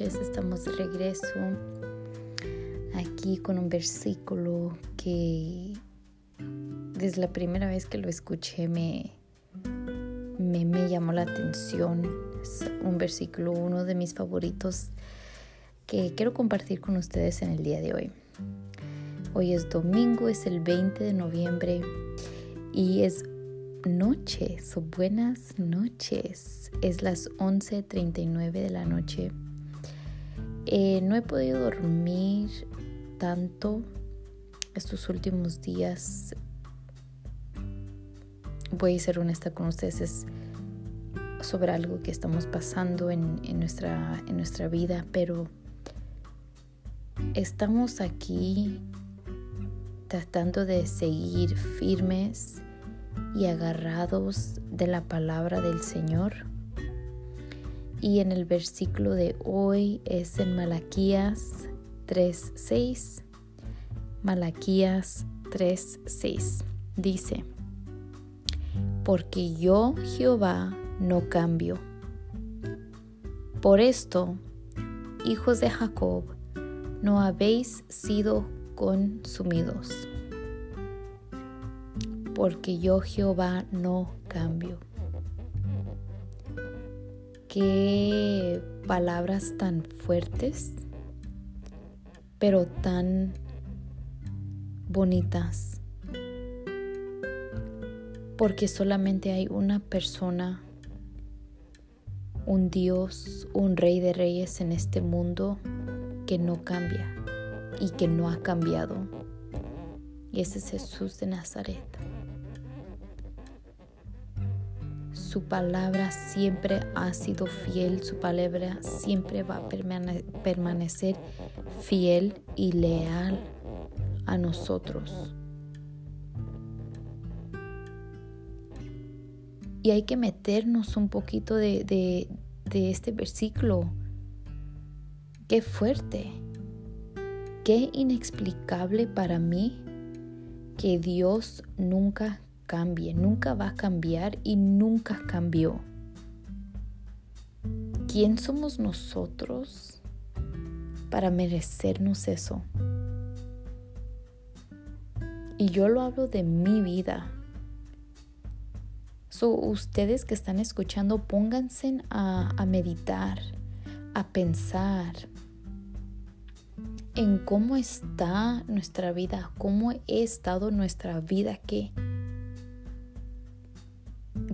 estamos de regreso aquí con un versículo que desde la primera vez que lo escuché me, me, llamó la atención. Es un versículo, uno de mis favoritos que quiero compartir con ustedes en el día de hoy. Hoy es domingo, es el 20 de noviembre y es noches buenas noches. Es las 11.39 de la noche. Eh, no he podido dormir tanto estos últimos días. Voy a ser honesta con ustedes. Es sobre algo que estamos pasando en nuestra vida, pero estamos aquí tratando de seguir firmes y agarrados de la palabra del Señor. Y en el versículo de hoy es en Malaquías 3:6. Malaquías 3:6 dice, porque yo Jehová no cambio. Por esto, hijos de Jacob, no habéis sido consumidos porque yo Jehová no cambio. Qué palabras tan fuertes, pero tan bonitas. Porque solamente hay una persona, un Dios, un rey de reyes en este mundo que no cambia y que no ha cambiado. Y ese es Jesús de Nazaret. Su palabra siempre ha sido fiel, su palabra siempre va a permanecer fiel y leal a nosotros. Y hay que meternos un poquito de, de este versículo. Qué fuerte, qué inexplicable para mí que Dios nunca cambie, nunca va a cambiar y nunca cambió. ¿Quién somos nosotros para merecernos eso? Y yo lo hablo de mi vida. So, ustedes que están escuchando, pónganse a, a meditar, a pensar en cómo está nuestra vida, cómo he estado nuestra vida, que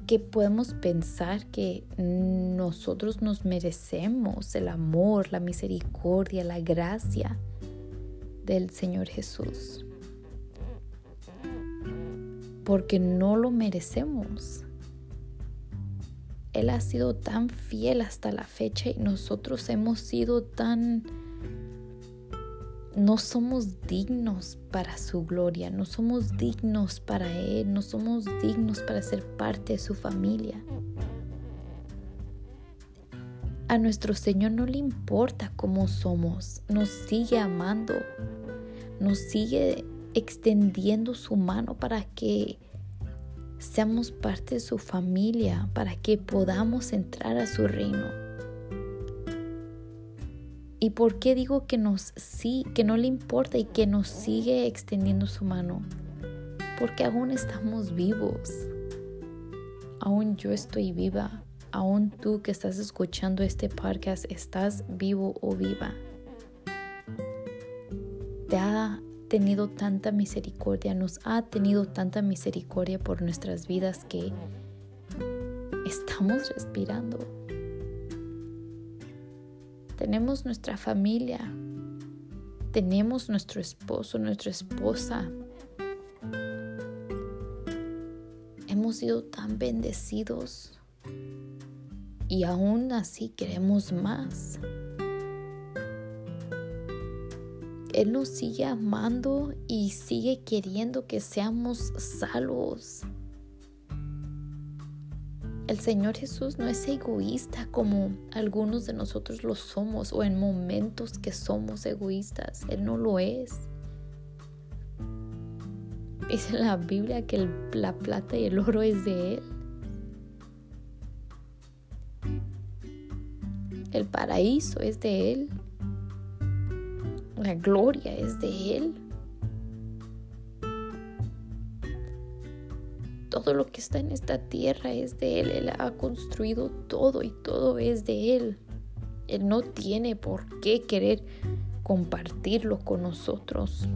que podemos pensar que nosotros nos merecemos el amor, la misericordia, la gracia del Señor Jesús. Porque no lo merecemos. Él ha sido tan fiel hasta la fecha y nosotros hemos sido tan no somos dignos para su gloria, no somos dignos para Él, no somos dignos para ser parte de su familia. A nuestro Señor no le importa cómo somos, nos sigue amando, nos sigue extendiendo su mano para que seamos parte de su familia, para que podamos entrar a su reino. ¿Y por qué digo que nos sí, que no le importa y que nos sigue extendiendo su mano? Porque aún estamos vivos. Aún yo estoy viva. Aún tú que estás escuchando este podcast estás vivo o viva. Te ha tenido tanta misericordia, nos ha tenido tanta misericordia por nuestras vidas que estamos respirando tenemos nuestra familia, tenemos nuestro esposo, nuestra esposa. Hemos sido tan bendecidos y aún así queremos más. Él nos sigue amando y sigue queriendo que seamos salvos. El Señor Jesús no es egoísta como algunos de nosotros lo somos o en momentos que somos egoístas. Él no lo es. Dice la Biblia que la plata y el oro es de Él. El paraíso es de Él. La gloria es de Él. Todo lo que está en esta tierra es de Él. Él ha construido todo y todo es de Él. Él no tiene por qué querer compartirlo con nosotros.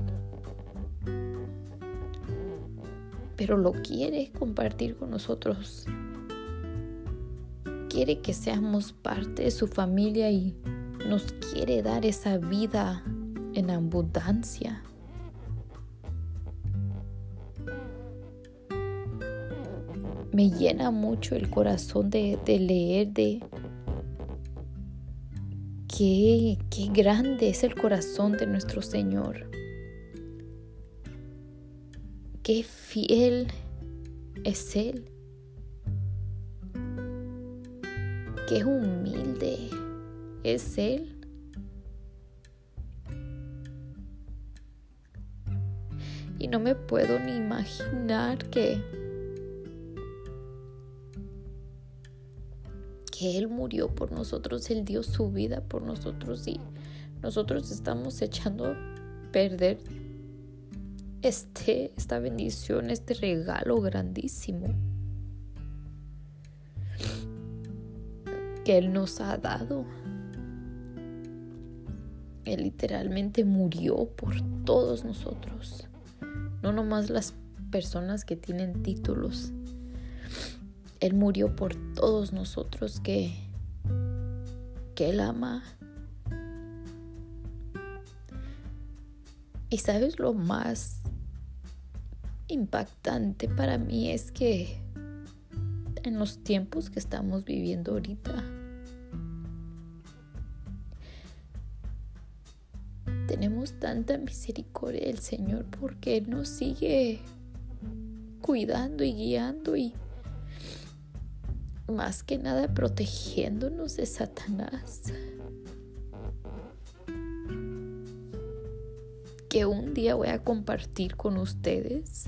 Pero lo quiere compartir con nosotros. Quiere que seamos parte de su familia y nos quiere dar esa vida en abundancia. Me llena mucho el corazón de, leer de qué, qué grande es el corazón de nuestro Señor. Qué fiel es Él. Qué humilde es Él. Y no me puedo ni imaginar que, que Él murió por nosotros, Él dio su vida por nosotros y nosotros estamos echando a perder este, esta bendición, este regalo grandísimo que Él nos ha dado. Él literalmente murió por todos nosotros no nomás las personas que tienen títulos. Él murió por todos nosotros que, que Él ama. Y sabes lo más impactante para mí es que en los tiempos que estamos viviendo ahorita, tenemos tanta misericordia del Señor porque Él nos sigue cuidando y guiando y más que nada protegiéndonos de Satanás. Que un día voy a compartir con ustedes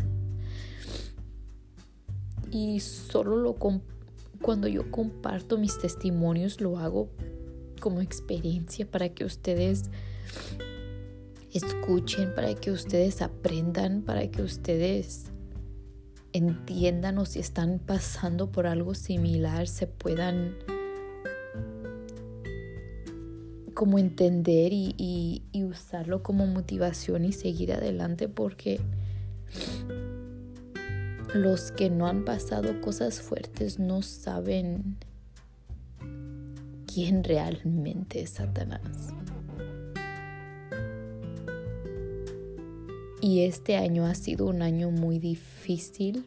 y solo lo cuando yo comparto mis testimonios lo hago como experiencia para que ustedes escuchen, para que ustedes aprendan, para que ustedes entiendan o si están pasando por algo similar, se puedan como entender y, usarlo como motivación y seguir adelante porque los que no han pasado cosas fuertes no saben quién realmente es Satanás. Y este año ha sido un año muy difícil,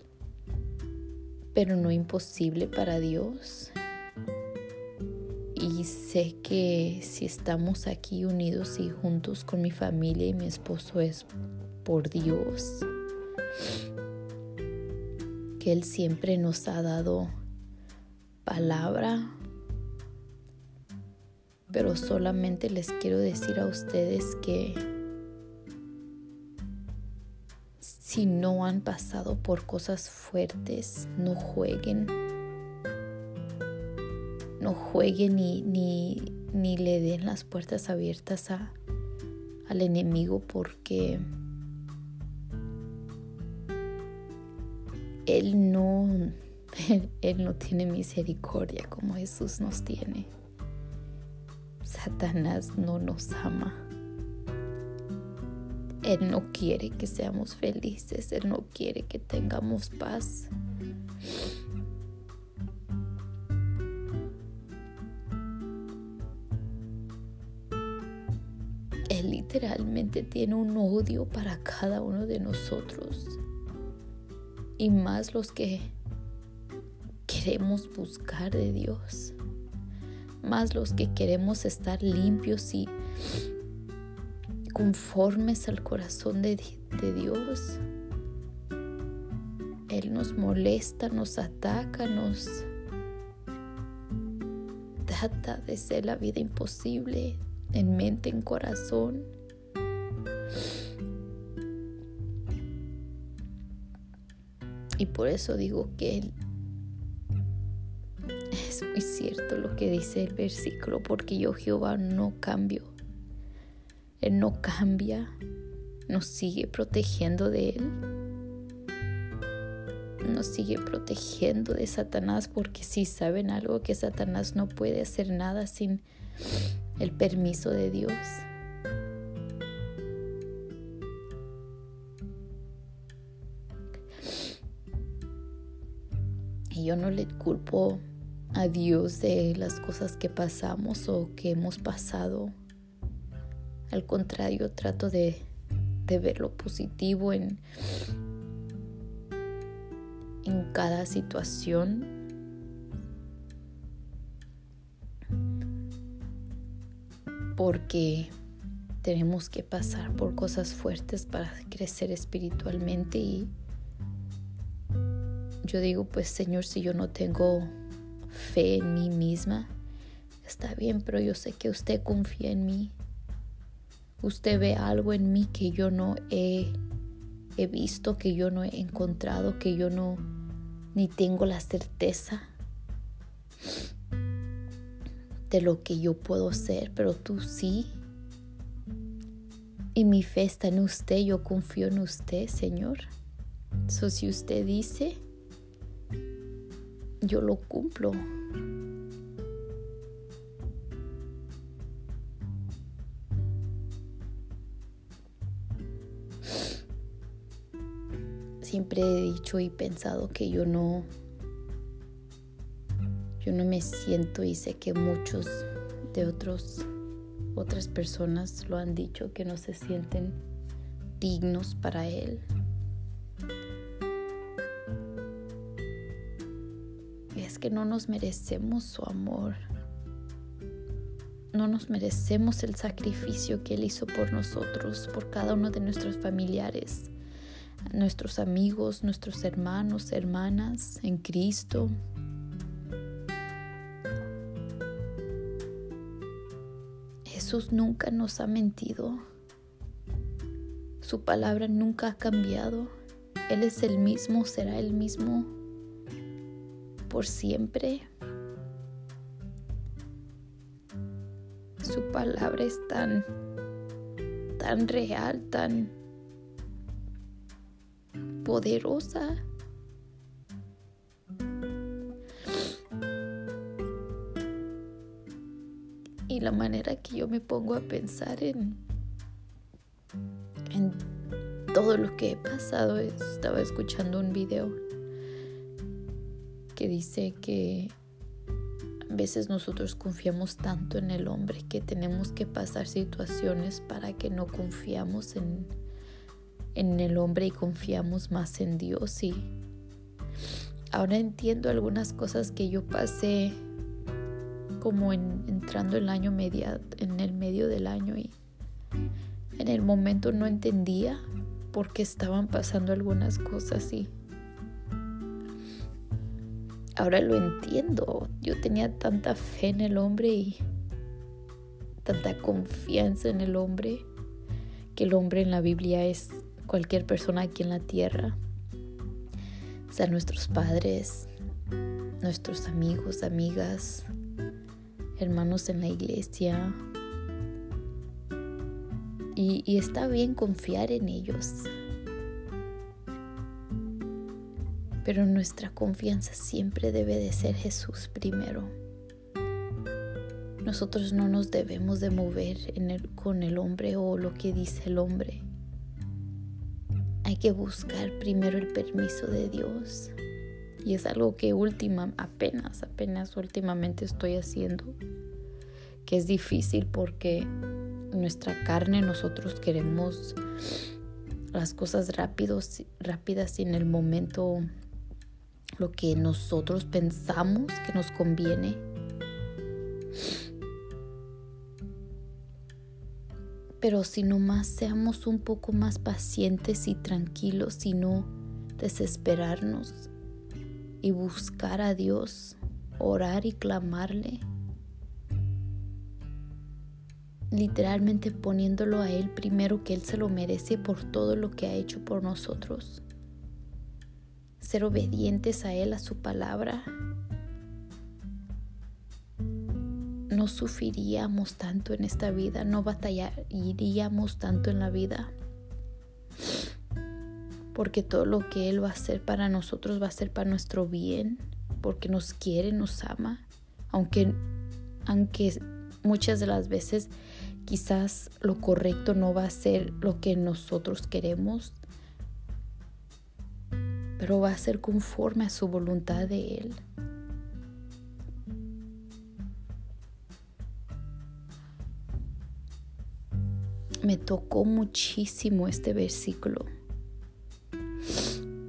pero no imposible para Dios. Y sé que si estamos aquí unidos y juntos con mi familia y mi esposo es por Dios. Que Él siempre nos ha dado palabra. Pero solamente les quiero decir a ustedes que Si no han pasado por cosas fuertes, no jueguen. No jueguen ni, ni, le den las puertas abiertas a, al enemigo porque Él no, él no tiene misericordia como Jesús nos tiene. Satanás no nos ama. Él no quiere que seamos felices, Él no quiere que tengamos paz. Él literalmente tiene un odio para cada uno de nosotros. Y más los que queremos buscar de Dios. Más los que queremos estar limpios y conformes al corazón de, Dios. Él nos molesta, nos ataca, nos trata de ser la vida imposible en mente, en corazón. Y por eso digo que Él es muy cierto lo que dice el versículo, porque yo Jehová no cambio. No cambia, nos sigue protegiendo de Él. Nos sigue protegiendo de Satanás porque si saben algo que Satanás no puede hacer nada sin el permiso de Dios. Y yo no le culpo a Dios de las cosas que pasamos o que hemos pasado. Al contrario, trato de, ver lo positivo en, en cada situación. Porque tenemos que pasar por cosas fuertes para crecer espiritualmente y yo digo, pues Señor, si yo no tengo fe en mí misma, está bien, pero yo sé que usted confía en mí. Usted ve algo en mí que yo no he, he visto, que yo no he encontrado, que yo no ni tengo la certeza de lo que yo puedo ser, pero tú sí. Y mi fe está en usted, yo confío en usted, Señor. So, si usted dice, yo lo cumplo. Siempre he dicho y pensado que yo no yo no me siento y sé que muchos de otros otras personas lo han dicho que no se sienten dignos para él. es que no nos merecemos su amor. No nos merecemos el sacrificio que Él hizo por nosotros, por cada uno de nuestros familiares, nuestros amigos, nuestros hermanos, hermanas en Cristo. Jesús nunca nos ha mentido. Su palabra nunca ha cambiado. Él es el mismo, será el mismo por siempre. Su palabra es tan, tan real, tan poderosa. Y la manera que yo me pongo a pensar en, en todo lo que he pasado, estaba escuchando un video que dice que a veces nosotros confiamos tanto en el hombre que tenemos que pasar situaciones para que no confiamos en, en el hombre y confiamos más en Dios. Y ahora entiendo algunas cosas que yo pasé como en, entrando el año media, en el medio del año y en el momento no entendía por qué estaban pasando algunas cosas y ahora lo entiendo. Yo tenía tanta fe en el hombre y tanta confianza en el hombre, que el hombre en la Biblia es cualquier persona aquí en la tierra. O sea, nuestros padres, nuestros amigos, amigas, hermanos en la iglesia. Y, y está bien confiar en ellos. pero nuestra confianza siempre debe de ser Jesús primero. Nosotros no nos debemos de mover con el hombre o lo que dice el hombre. Que buscar primero el permiso de Dios. Y es algo que última, apenas, apenas últimamente estoy haciendo. Que es difícil porque nuestra carne nosotros queremos las cosas rápidos, rápidas y en el momento lo que nosotros pensamos que nos conviene. Pero si nomás seamos un poco más pacientes y tranquilos y no desesperarnos y buscar a Dios, orar y clamarle, literalmente poniéndolo a Él primero que Él se lo merece por todo lo que ha hecho por nosotros ser obedientes a Él, a su palabra. No sufriríamos tanto en esta vida, no batallaríamos tanto en la vida. Porque todo lo que Él va a hacer para nosotros va a ser para nuestro bien, porque nos quiere, nos ama. Aunque, aunque muchas de las veces quizás lo correcto no va a ser lo que nosotros queremos, pero va a ser conforme a su voluntad de Él. Me tocó muchísimo este versículo.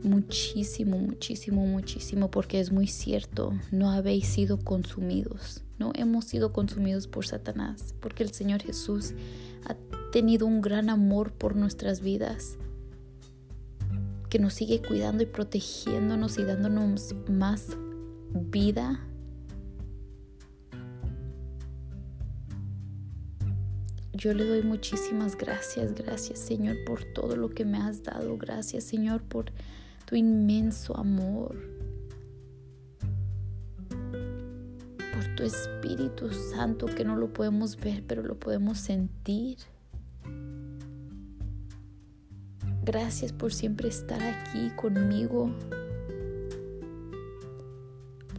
Muchísimo, muchísimo, muchísimo, porque es muy cierto, no habéis sido consumidos, no hemos sido consumidos por Satanás, porque el Señor Jesús ha tenido un gran amor por nuestras vidas que nos sigue cuidando y protegiéndonos y dándonos más vida. Yo le doy muchísimas gracias, gracias Señor por todo lo que me has dado, gracias Señor por tu inmenso amor, por tu Espíritu Santo que no lo podemos ver, pero lo podemos sentir. Gracias por siempre estar aquí conmigo.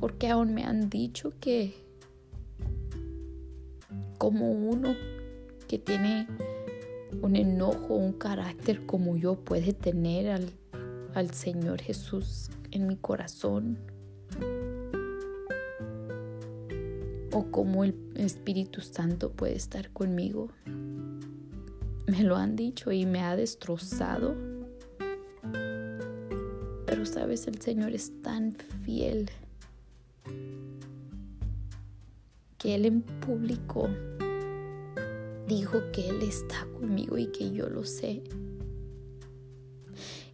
Porque aún me han dicho que como uno que tiene un enojo, un carácter como yo puede tener al, al Señor Jesús en mi corazón. O como el Espíritu Santo puede estar conmigo me lo han dicho y me ha destrozado. Pero sabes, el Señor es tan fiel que Él en público dijo que Él está conmigo y que yo lo sé.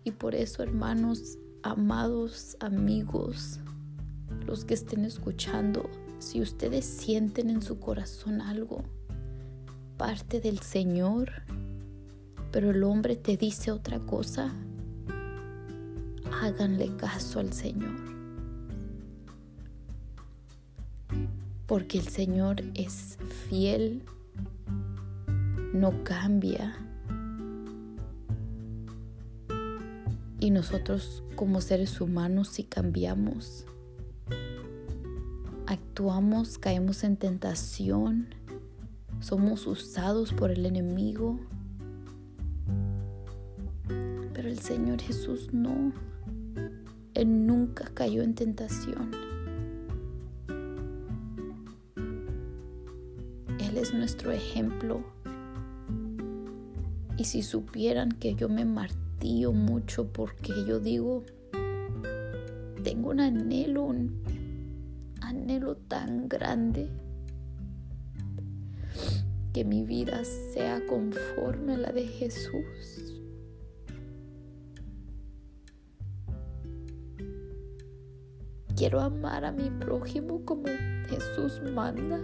Y por eso, hermanos, amados amigos, los que estén escuchando, si ustedes sienten en su corazón algo, parte del Señor, pero el hombre te dice otra cosa, háganle caso al Señor. Porque el Señor es fiel, no cambia. Y nosotros como seres humanos si cambiamos, actuamos, caemos en tentación, somos usados por el enemigo el Señor Jesús no. Él nunca cayó en tentación. Él es nuestro ejemplo. Y si supieran que yo me martillo mucho porque yo digo, tengo un anhelo, un anhelo tan grande que mi vida sea conforme a la de Jesús. Quiero amar a mi prójimo como Jesús manda.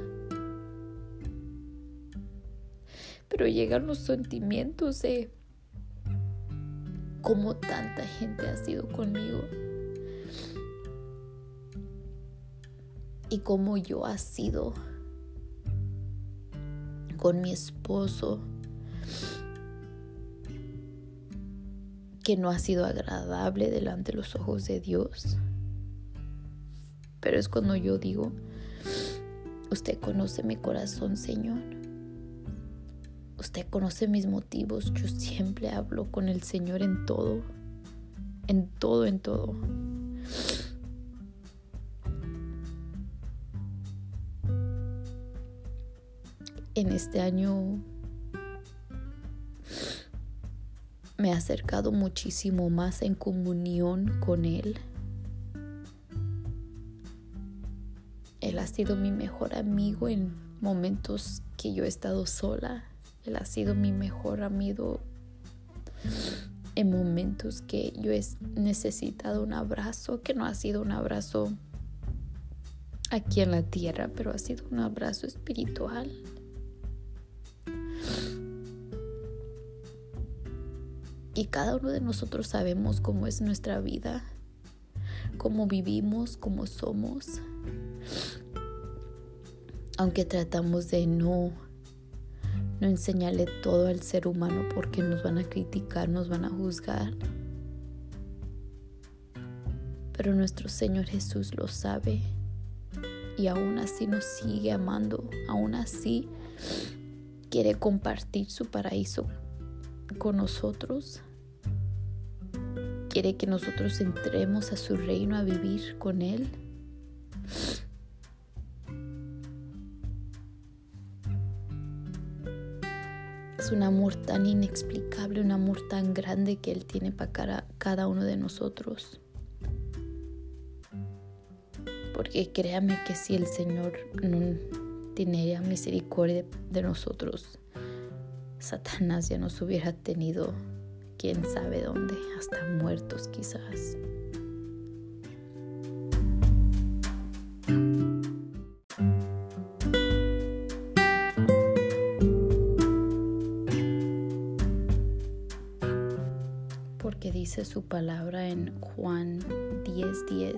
Pero llegan los sentimientos de cómo tanta gente ha sido conmigo. Y cómo yo ha sido con mi esposo. Que no ha sido agradable delante de los ojos de Dios. Pero es cuando yo digo, usted conoce mi corazón, Señor. Usted conoce mis motivos. Yo siempre hablo con el Señor en todo. En todo, en todo. En este año me he acercado muchísimo más en comunión con Él. Él ha sido mi mejor amigo en momentos que yo he estado sola. Él ha sido mi mejor amigo en momentos que yo he necesitado un abrazo, que no ha sido un abrazo aquí en la tierra, pero ha sido un abrazo espiritual. Y cada uno de nosotros sabemos cómo es nuestra vida, cómo vivimos, cómo somos. aunque tratamos de no, no enseñarle todo al ser humano porque nos van a criticar, nos van a juzgar. Pero nuestro Señor Jesús lo sabe y aún así nos sigue amando, aún así quiere compartir su paraíso con nosotros. Quiere que nosotros entremos a su reino a vivir con Él. Un amor tan inexplicable, un amor tan grande que Él tiene para cada uno de nosotros. Porque créame que si el Señor no tenía misericordia de nosotros, Satanás ya nos hubiera tenido quién sabe dónde, hasta muertos quizás. Porque dice su palabra en Juan 10:10. 10,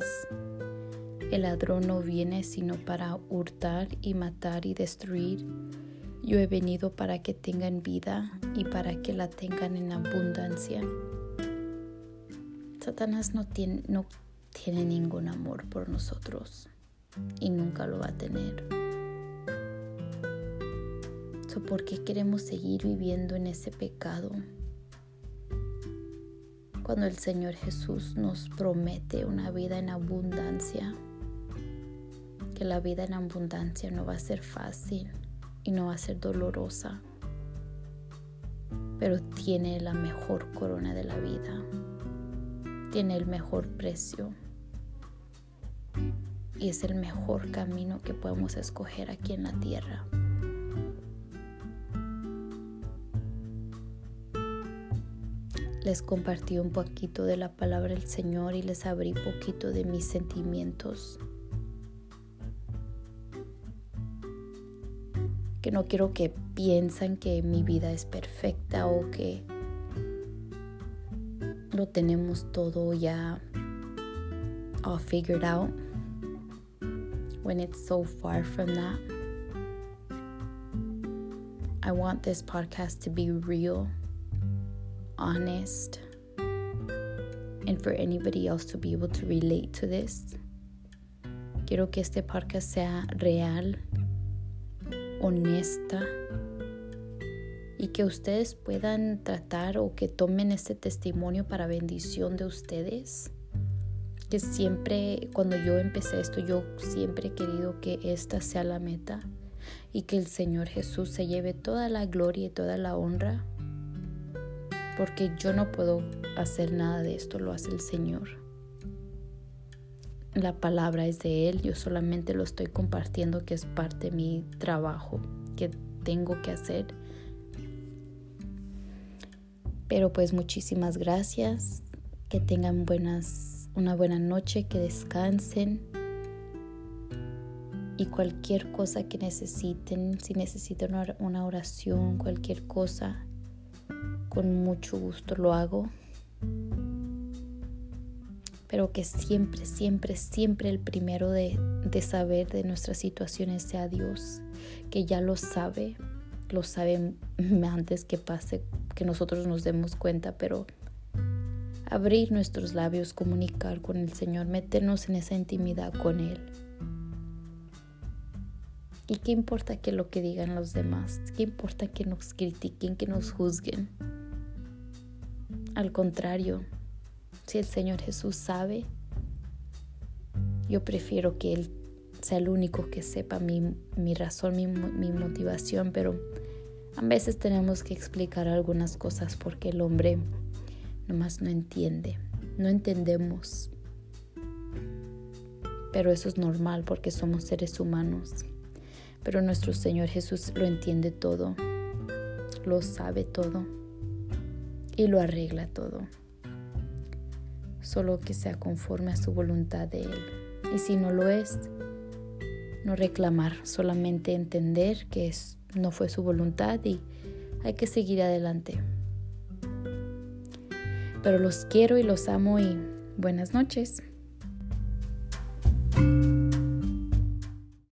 el ladrón no viene sino para hurtar y matar y destruir. Yo he venido para que tengan vida y para que la tengan en abundancia. Satanás no tiene, no tiene ningún amor por nosotros y nunca lo va a tener. ¿Por qué queremos seguir viviendo en ese pecado? Cuando el Señor Jesús nos promete una vida en abundancia, que la vida en abundancia no va a ser fácil y no va a ser dolorosa, pero tiene la mejor corona de la vida, tiene el mejor precio y es el mejor camino que podemos escoger aquí en la tierra. Les compartí un poquito de la palabra del Señor y les abrí poquito de mis sentimientos que no quiero que piensen que mi vida es perfecta o que lo tenemos todo ya all figured out when it's so far from that. I want this podcast to be real, honest, and for anybody else to be able to relate to this. Quiero que este podcast sea real honesta y que ustedes puedan tratar o que tomen este testimonio para bendición de ustedes. Que siempre, cuando yo empecé esto, yo siempre he querido que esta sea la meta y que el Señor Jesús se lleve toda la gloria y toda la honra. Porque yo no puedo hacer nada de esto, lo hace el Señor. La palabra es de Él, yo solamente lo estoy compartiendo que es parte de mi trabajo que tengo que hacer. Pero pues muchísimas gracias, que tengan buenas, una buena noche, que descansen y cualquier cosa que necesiten, si necesitan una oración, cualquier cosa, con mucho gusto lo hago pero que siempre, siempre, siempre el primero de, saber de nuestras situaciones sea Dios, que ya lo sabe, lo sabe antes que pase, que nosotros nos demos cuenta, pero abrir nuestros labios, comunicar con el Señor, meternos en esa intimidad con Él. ¿Y qué importa que lo que digan los demás? ¿Qué importa que nos critiquen, que nos juzguen? Al contrario, si el Señor Jesús sabe, yo prefiero que Él sea el único que sepa mi, razón, mi, mi motivación, pero a veces tenemos que explicar algunas cosas porque el hombre nomás no entiende, no entendemos. Pero eso es normal porque somos seres humanos. Pero nuestro Señor Jesús lo entiende todo, lo sabe todo y lo arregla todo solo que sea conforme a su voluntad de Él. Y si no lo es, no reclamar, solamente entender que no fue su voluntad y hay que seguir adelante. Pero los quiero y los amo y buenas noches.